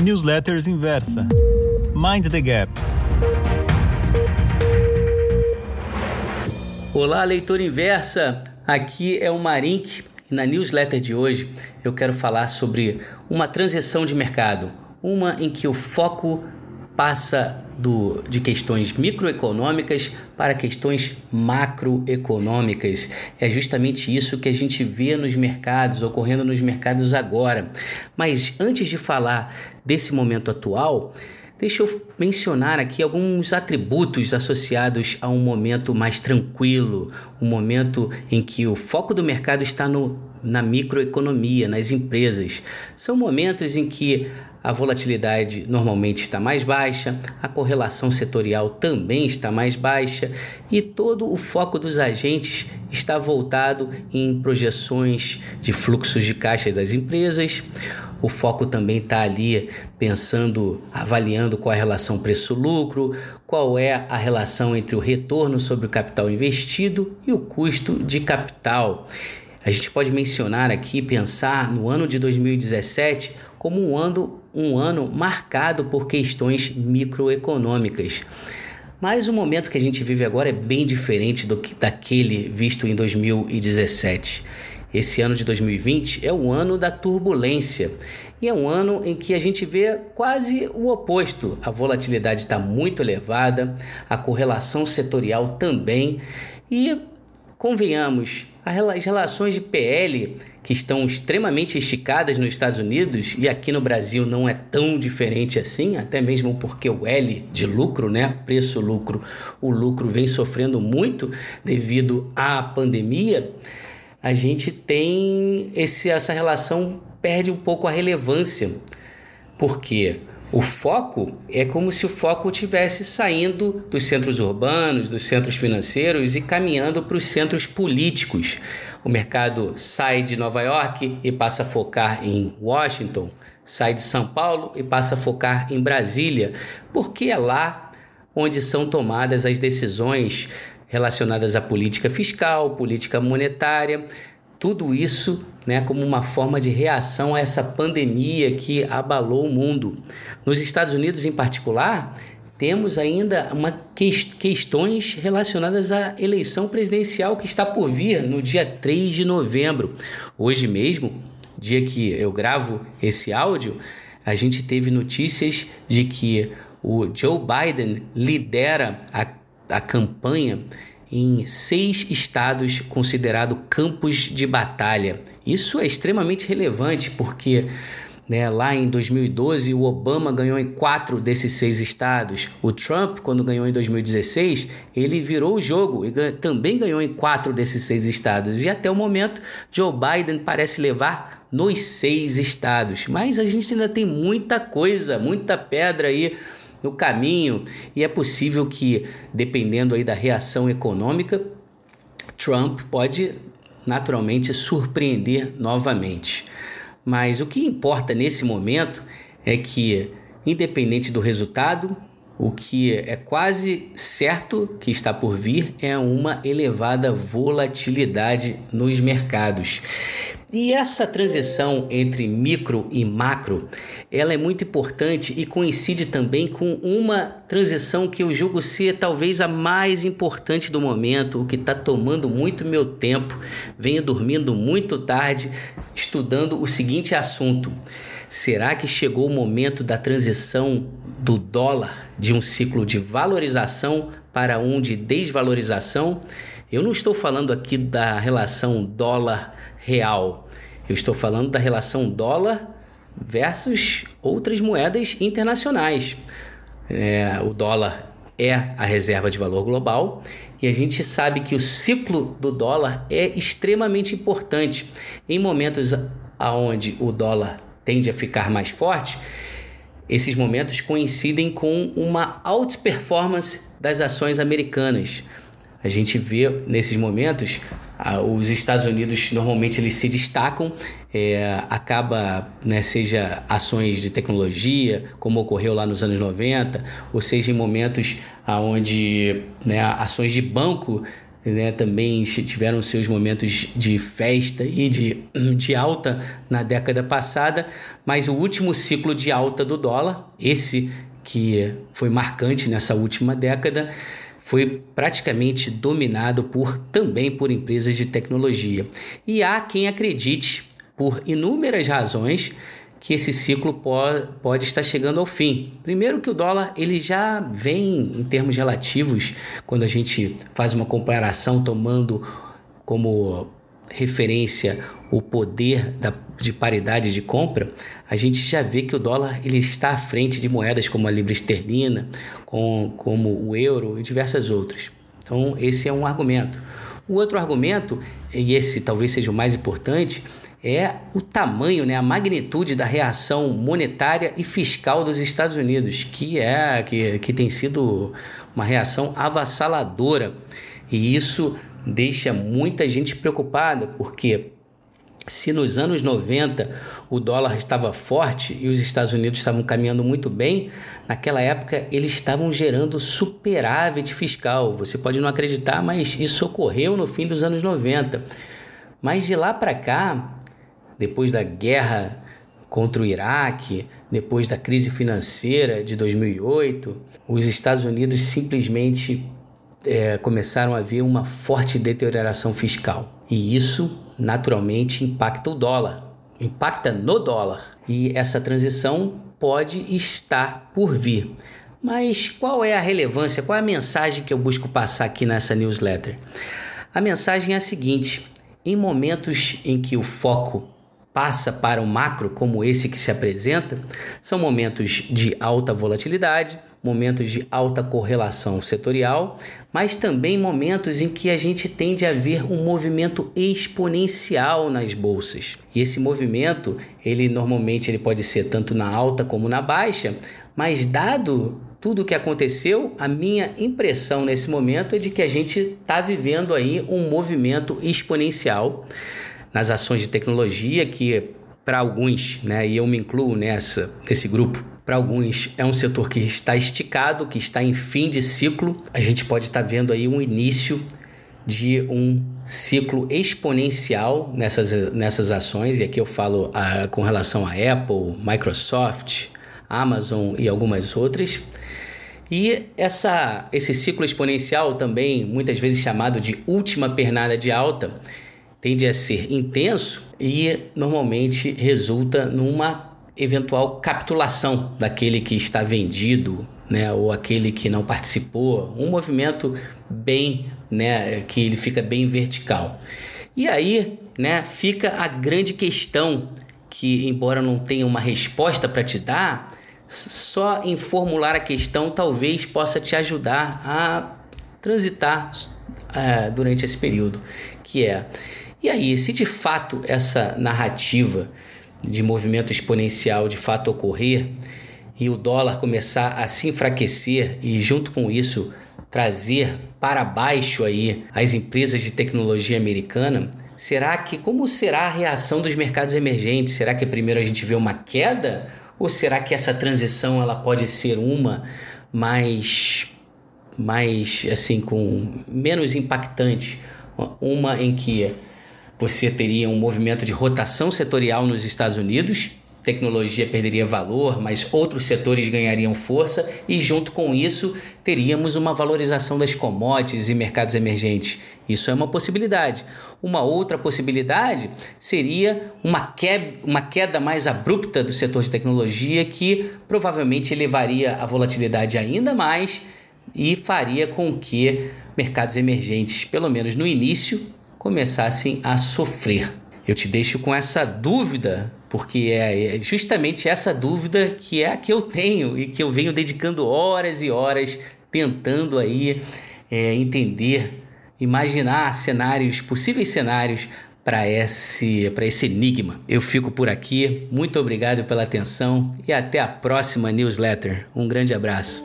Newsletters Inversa. Mind the Gap. Olá, leitor inversa. Aqui é o Marink e na newsletter de hoje eu quero falar sobre uma transição de mercado, uma em que o foco passa do, de questões microeconômicas para questões macroeconômicas. É justamente isso que a gente vê nos mercados, ocorrendo nos mercados agora. Mas antes de falar desse momento atual, Deixa eu mencionar aqui alguns atributos associados a um momento mais tranquilo, um momento em que o foco do mercado está no, na microeconomia, nas empresas. São momentos em que a volatilidade normalmente está mais baixa, a correlação setorial também está mais baixa e todo o foco dos agentes está voltado em projeções de fluxos de caixa das empresas. O foco também está ali pensando, avaliando qual a relação preço-lucro, qual é a relação entre o retorno sobre o capital investido e o custo de capital. A gente pode mencionar aqui, pensar no ano de 2017 como um ano, um ano marcado por questões microeconômicas. Mas o momento que a gente vive agora é bem diferente do que daquele visto em 2017. Esse ano de 2020 é o ano da turbulência e é um ano em que a gente vê quase o oposto. A volatilidade está muito elevada, a correlação setorial também e convenhamos, as relações de PL que estão extremamente esticadas nos Estados Unidos e aqui no Brasil não é tão diferente assim, até mesmo porque o L de lucro, né, preço-lucro, o lucro vem sofrendo muito devido à pandemia. A gente tem esse, essa relação perde um pouco a relevância, porque o foco é como se o foco tivesse saindo dos centros urbanos, dos centros financeiros e caminhando para os centros políticos. O mercado sai de Nova York e passa a focar em Washington, sai de São Paulo e passa a focar em Brasília, porque é lá onde são tomadas as decisões relacionadas à política fiscal, política monetária, tudo isso né, como uma forma de reação a essa pandemia que abalou o mundo. Nos Estados Unidos, em particular, temos ainda uma que questões relacionadas à eleição presidencial que está por vir no dia 3 de novembro. Hoje mesmo, dia que eu gravo esse áudio, a gente teve notícias de que o Joe Biden lidera a, a campanha em seis estados considerados campos de batalha. Isso é extremamente relevante porque né, lá em 2012 o Obama ganhou em quatro desses seis estados. O Trump, quando ganhou em 2016, ele virou o jogo e também ganhou em quatro desses seis estados. E até o momento, Joe Biden parece levar nos seis estados. Mas a gente ainda tem muita coisa, muita pedra aí no caminho e é possível que, dependendo aí da reação econômica, Trump pode naturalmente surpreender novamente. Mas o que importa nesse momento é que, independente do resultado, o que é quase certo que está por vir é uma elevada volatilidade nos mercados. E essa transição entre micro e macro, ela é muito importante e coincide também com uma transição que eu julgo ser talvez a mais importante do momento, o que está tomando muito meu tempo. Venho dormindo muito tarde, estudando o seguinte assunto: será que chegou o momento da transição do dólar de um ciclo de valorização para um de desvalorização? Eu não estou falando aqui da relação dólar real. Eu estou falando da relação dólar versus outras moedas internacionais. É, o dólar é a reserva de valor global e a gente sabe que o ciclo do dólar é extremamente importante. Em momentos onde o dólar tende a ficar mais forte, esses momentos coincidem com uma outperformance das ações americanas. A gente vê nesses momentos os Estados Unidos normalmente eles se destacam, é, acaba, né, seja ações de tecnologia, como ocorreu lá nos anos 90, ou seja em momentos onde né, ações de banco né, também tiveram seus momentos de festa e de, de alta na década passada, mas o último ciclo de alta do dólar, esse que foi marcante nessa última década, foi praticamente dominado por também por empresas de tecnologia. E há quem acredite, por inúmeras razões, que esse ciclo pode, estar chegando ao fim. Primeiro que o dólar ele já vem em termos relativos, quando a gente faz uma comparação tomando como referência o poder da, de paridade de compra, a gente já vê que o dólar ele está à frente de moedas como a libra esterlina, com, como o euro e diversas outras. Então esse é um argumento. O outro argumento, e esse talvez seja o mais importante, é o tamanho, né, a magnitude da reação monetária e fiscal dos Estados Unidos, que é que, que tem sido uma reação avassaladora. E isso deixa muita gente preocupada, porque se nos anos 90 o dólar estava forte e os Estados Unidos estavam caminhando muito bem, naquela época eles estavam gerando superávit fiscal. Você pode não acreditar, mas isso ocorreu no fim dos anos 90. Mas de lá para cá, depois da guerra contra o Iraque, depois da crise financeira de 2008, os Estados Unidos simplesmente é, começaram a ver uma forte deterioração fiscal. E isso, naturalmente, impacta o dólar, impacta no dólar. E essa transição pode estar por vir. Mas qual é a relevância, qual é a mensagem que eu busco passar aqui nessa newsletter? A mensagem é a seguinte: em momentos em que o foco passa para um macro como esse que se apresenta, são momentos de alta volatilidade, momentos de alta correlação setorial, mas também momentos em que a gente tende a ver um movimento exponencial nas bolsas. E esse movimento, ele normalmente ele pode ser tanto na alta como na baixa, mas dado tudo o que aconteceu, a minha impressão nesse momento é de que a gente está vivendo aí um movimento exponencial nas ações de tecnologia que para alguns, né, e eu me incluo nessa nesse grupo, para alguns é um setor que está esticado, que está em fim de ciclo. A gente pode estar vendo aí um início de um ciclo exponencial nessas, nessas ações, e aqui eu falo a, ah, com relação a Apple, Microsoft, Amazon e algumas outras. E essa, esse ciclo exponencial, também muitas vezes chamado de última pernada de alta, tende a ser intenso e normalmente resulta numa eventual capitulação daquele que está vendido, né, ou aquele que não participou, um movimento bem, né, que ele fica bem vertical. E aí, né, fica a grande questão que embora não tenha uma resposta para te dar, só em formular a questão talvez possa te ajudar a transitar uh, durante esse período, que é e aí, se de fato essa narrativa de movimento exponencial de fato ocorrer e o dólar começar a se enfraquecer e junto com isso trazer para baixo aí as empresas de tecnologia americana, será que como será a reação dos mercados emergentes? Será que primeiro a gente vê uma queda ou será que essa transição ela pode ser uma mais mais assim com menos impactante, uma em que você teria um movimento de rotação setorial nos Estados Unidos, tecnologia perderia valor, mas outros setores ganhariam força e junto com isso teríamos uma valorização das commodities e mercados emergentes. Isso é uma possibilidade. Uma outra possibilidade seria uma queda, uma queda mais abrupta do setor de tecnologia que provavelmente elevaria a volatilidade ainda mais e faria com que mercados emergentes, pelo menos no início, começassem a sofrer. Eu te deixo com essa dúvida, porque é justamente essa dúvida que é a que eu tenho e que eu venho dedicando horas e horas tentando aí é, entender, imaginar cenários, possíveis cenários para esse, para esse enigma. Eu fico por aqui, muito obrigado pela atenção e até a próxima newsletter. Um grande abraço.